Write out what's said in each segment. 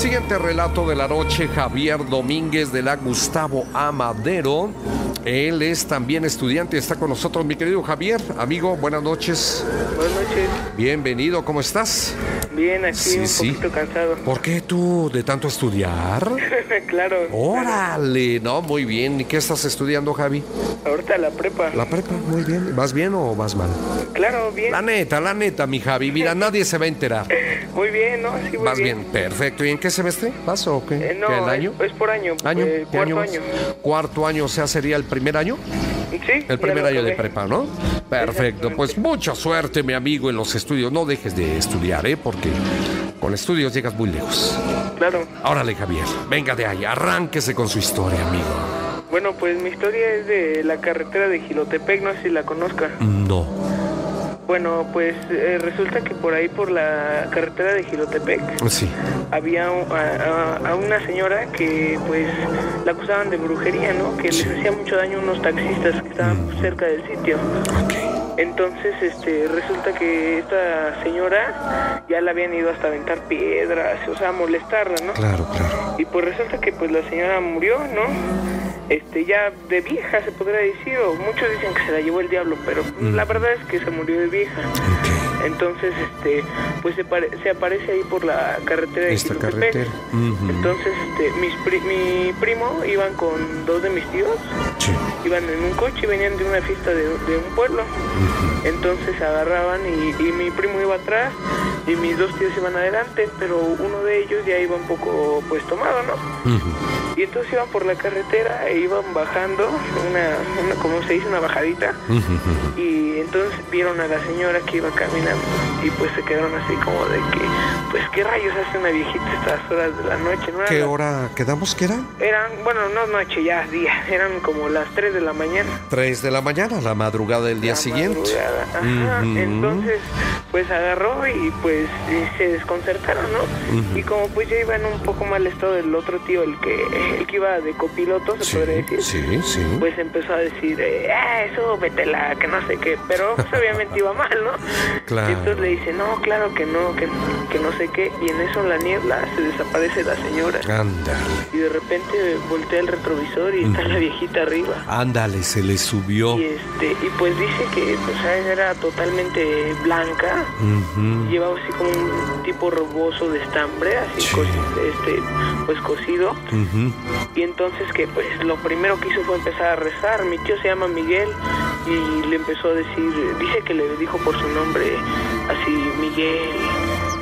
Siguiente relato de la noche, Javier Domínguez de la Gustavo Amadero. Él es también estudiante, está con nosotros, mi querido Javier. Amigo, buenas noches. Buenas noches. Bienvenido, ¿cómo estás? Bien, aquí Sí, un sí. poquito cansado. ¿Por qué tú de tanto estudiar? claro. Órale, no, muy bien. ¿Y qué estás estudiando, Javi? Ahorita la prepa. La prepa, muy bien. ¿Vas bien o vas mal? Claro, bien. La neta, la neta, mi Javi. Mira, nadie se va a enterar. Muy bien, ¿no? Sí, muy Vas bien, perfecto. ¿Y en qué semestre vas o qué? Eh, no, ¿Qué, el es- año? Es, por año. ¿Año? eh, ¿Qué cuarto vas? año. Cuarto año, o sea, sería el primer año. Sí. El primer año de prepa, ¿no? Perfecto. Pues mucha suerte, mi amigo, en los estudios. No dejes de estudiar, ¿eh? Porque con estudios llegas muy lejos. Claro. Órale, Javier. Venga de ahí. Arránquese con su historia, amigo. Bueno, pues mi historia es de la carretera de Gilotepec, no sé si la conozca. No. Bueno, pues eh, resulta que por ahí, por la carretera de Gilotepec, Sí. había un- a, una señora que pues la acusaban de brujería, ¿no? Que les hacía mucho daño a unos taxistas que estaban cerca del sitio. Entonces, este, resulta que esta señora ya la habían ido hasta aventar piedras, o sea, molestarla, ¿no? Claro, claro. Y pues resulta que pues la señora murió, ¿no? Este, ya de vieja se podría decir, o muchos dicen que se la llevó el diablo, pero la verdad es que se murió de vieja. Entonces, este, pues se, pare- se aparece ahí por la carretera de Esta carretera. Entonces, este, mis pri- mi primo iban con dos de mis tíos, Sí. iban en un coche y venían de una fiesta de, de un pueblo. Entonces agarraban y, y mi primo iba atrás y mis dos tíos iban adelante, pero uno de ellos ya iba un poco pues tomado, ¿no? Ujú. Y entonces iban por la carretera e iban bajando, una, una como se dice, una bajadita. Ujú, ujú. Y entonces vieron a la señora que iba caminando y pues se quedaron así como de que, pues qué rayos hace una viejita a estas horas de la noche, ¿no? ¿Qué Eran- hora quedamos que era? Eran, bueno, no noche, ya día, eran como las 3 de la mañana. Tres de la mañana, la madrugada del día la siguiente. madrugada. Ajá, Ujú. entonces pues agarró y pues y se desconcertaron, ¿no? Y como pues ya iban un poco mal estado el otro tío, el que, el que iba de copiloto, se Sí, podría decir. sí, sí. Pues empezó a decir, eh, ah, eso, vétela, que no sé qué, pero pues, obviamente iba mal, ¿no? Claro. Y entonces le dice, no, claro que no, que, que no sé qué, y en eso en la niebla se desaparece la señora. Ándale. Y de repente voltea el retrovisor y está la viejita arriba. Ándale, se le subió. Y este, y pues dice que pues era totalmente blanca, Ujú. llevaba así como un tipo roboso de estambre, así Sí. cosi- este, pues cocido. Y entonces que pues lo primero que hizo fue empezar a rezar. Mi tío se llama Miguel y le empezó a decir, dice que le dijo por su nombre así Miguel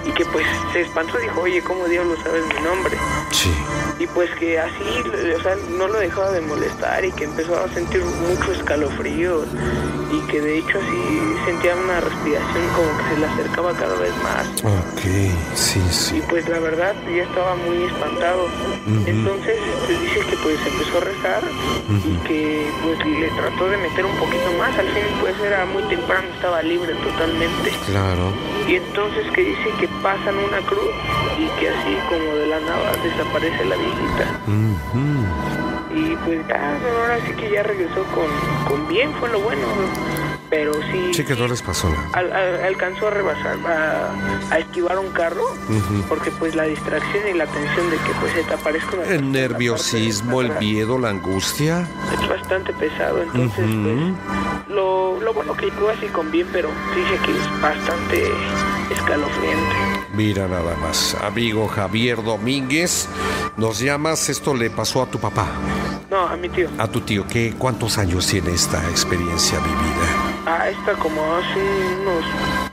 y que pues se espantó, dijo, oye, ¿cómo diablos sabes mi nombre? Sí. Y pues que así, o sea, no lo dejaba de molestar y que empezó a sentir mucho escalofrío y que de hecho así sentía una respiración como que se le acercaba cada vez más. Ok, sí, Y sí. pues la verdad ya estaba muy espantado. Entonces dice que pues empezó a rezar y que pues le trató de meter un poquito más. Al fin pues era muy temprano, estaba libre totalmente. Claro. Y entonces que dice que pasan una cruz y que la nada desaparece la viejita. Y pues ya, ahora sí que ya regresó con, con bien, fue lo bueno. Pero sí, Sí, que no les pasó nada. al- al- alcanzó a rebasar, a, a esquivar un carro, porque pues la distracción y la tensión de que pues se te aparezca una El nerviosismo, el miedo, la angustia. Es bastante pesado, entonces pues lo, lo bueno que llegó así con bien, pero dice que es bastante escalofriante. Mira nada más. Amigo Javier Domínguez, nos llamas. Esto le pasó a tu papá, No, a mi tío. a tu tío. ¿Qué, ¿Cuántos años tiene esta experiencia vivida? Ah, está como hace unos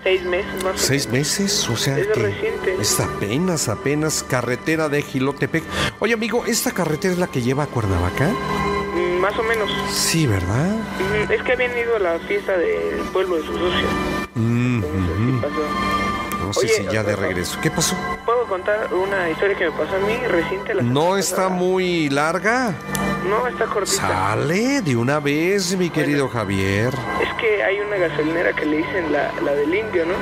seis meses más. o ¿Seis meses? O sea Es que reciente. es apenas, apenas carretera de Gilotepec. Oye, amigo, ¿esta carretera es la que lleva a Cuernavaca? Mm, Más o menos. Sí, ¿verdad? Mm, Es que habían ido a la fiesta del pueblo de su socio. Mm, Entonces, sí ujú. pasó. No sé Oye, si ya de regreso. ¿Qué pasó? ¿Puedo contar una historia que me pasó a mí reciente? La ¿No está muy larga? No, está cortita. Sale de una vez, mi querido Javier. Es que hay una gasolinera que le dicen la, la del indio, ¿no?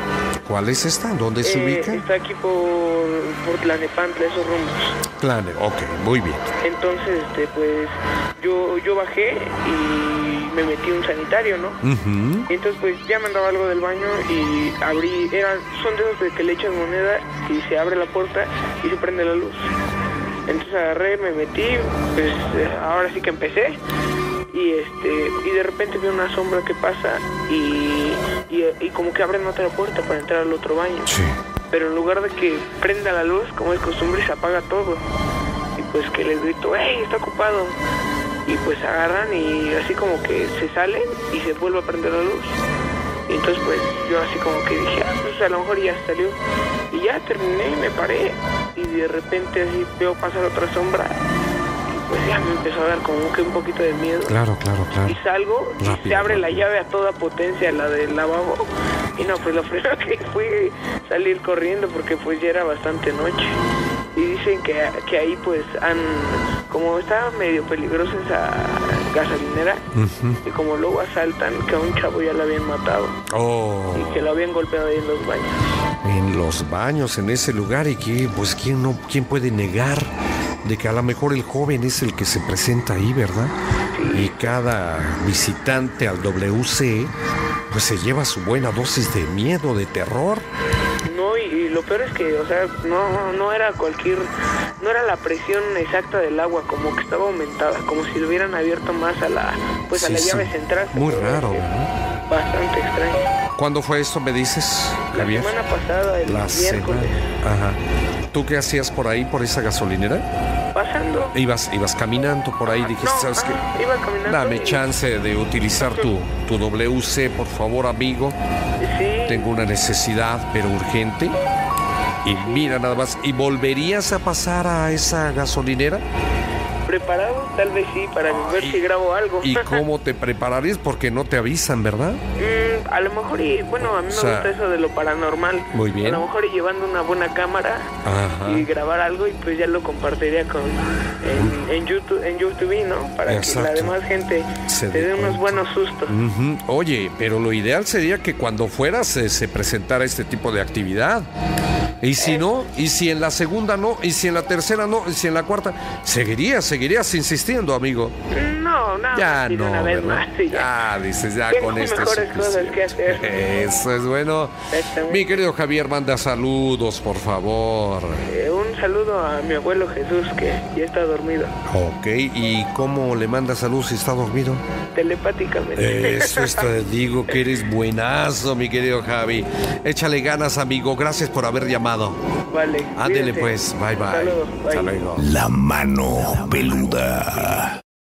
¿Cuál es esta? ¿Dónde se Eh, ubica? Está aquí por, por Tlanepantla, esos rumbos. Plane, ok, muy bien. Entonces, este, pues, yo, yo bajé y me metí un sanitario, ¿no? Y entonces pues ya me andaba algo del baño y abrí, eran, son de esos de que le echas moneda y se abre la puerta y se prende la luz. Entonces agarré, me metí, pues eh, ahora sí que empecé y este y de repente veo una sombra que pasa y, y, y como que abren otra puerta para entrar al otro baño. Sí. Pero en lugar de que prenda la luz, como es costumbre, se apaga todo. Y pues que les grito, ¡hey, está ocupado! Y pues agarran y así como que se salen y se vuelve a prender la luz. Y entonces pues yo así como que dije, ah, pues a lo mejor ya salió. Y ya terminé, me paré y de repente así veo pasar otra sombra. Y pues ya me empezó a dar como que un poquito de miedo. Claro, claro, claro. Y salgo y se abre la llave a toda potencia, la del lavabo. Y no, pues lo primero que fue salir corriendo porque pues ya era bastante noche. Y dicen que, que ahí pues han, como estaba medio peligrosa esa gasolinera, y como luego asaltan que a un chavo ya lo habían matado Oh, y que lo habían golpeado ahí en los baños. en los baños, en ese lugar, y que, pues, ¿quién, no, ¿quién puede negar de que a lo mejor el joven es el que se presenta ahí, verdad? Y cada visitante al WC, pues se lleva su buena dosis de miedo, de terror. No, peor es que, o sea, no, no era cualquier, no era la presión exacta del agua, como que estaba aumentada, como si lo hubieran abierto más a la, pues a Sí, la sí. llave central. Muy raro. ¿verdad? Bastante extraño. ¿Cuándo fue esto, me dices, La Javier? semana pasada, el La miércoles, semana. Ajá. ¿Tú qué hacías por ahí, por esa gasolinera? pasando. Ibas, ibas caminando por ahí, dijiste, No, ¿sabes qué? ah, Iba caminando. Dame y- chance de utilizar tu, tu WC, por favor, amigo. Sí, Tengo una necesidad, pero urgente. Y mira nada más, ¿y volverías a pasar a esa gasolinera? Preparado, tal vez sí, para ver y- si grabo algo. ¿Y cómo te prepararías? Porque no te avisan, ¿verdad? Mm, a lo mejor, y bueno, a mí me O sea, gusta eso de lo paranormal. muy bien. A lo mejor y llevando una buena cámara Ajá. y grabar algo y pues ya lo compartiría con en, en YouTube, en YouTube, ¿no? Para que la demás gente Se te dé unos buenos sustos. Oye, pero lo ideal sería que cuando fueras eh, se presentara este tipo de actividad. Y si no, y si en la segunda no, y si en la tercera no, y si en la cuarta, seguirías, seguirías insistiendo, amigo. No, no, Ya no, una vez ¿verdad? más y ya. Ya, dices, ya Tengo con esto es mejores cosas que hacer. suficiente. Eso es bueno. Mi querido Javier, manda saludos, por favor. Eh, un saludo a mi abuelo Jesús que ya está dormido, Ok, ¿y cómo le manda saludos si está dormido? telepáticamente. Eso es, te digo que eres buenazo, mi querido Javi. Échale ganas, amigo. Gracias por haber llamado. vale. Ándele pues, bye bye. Saludos, bye. Hasta luego. La mano peluda.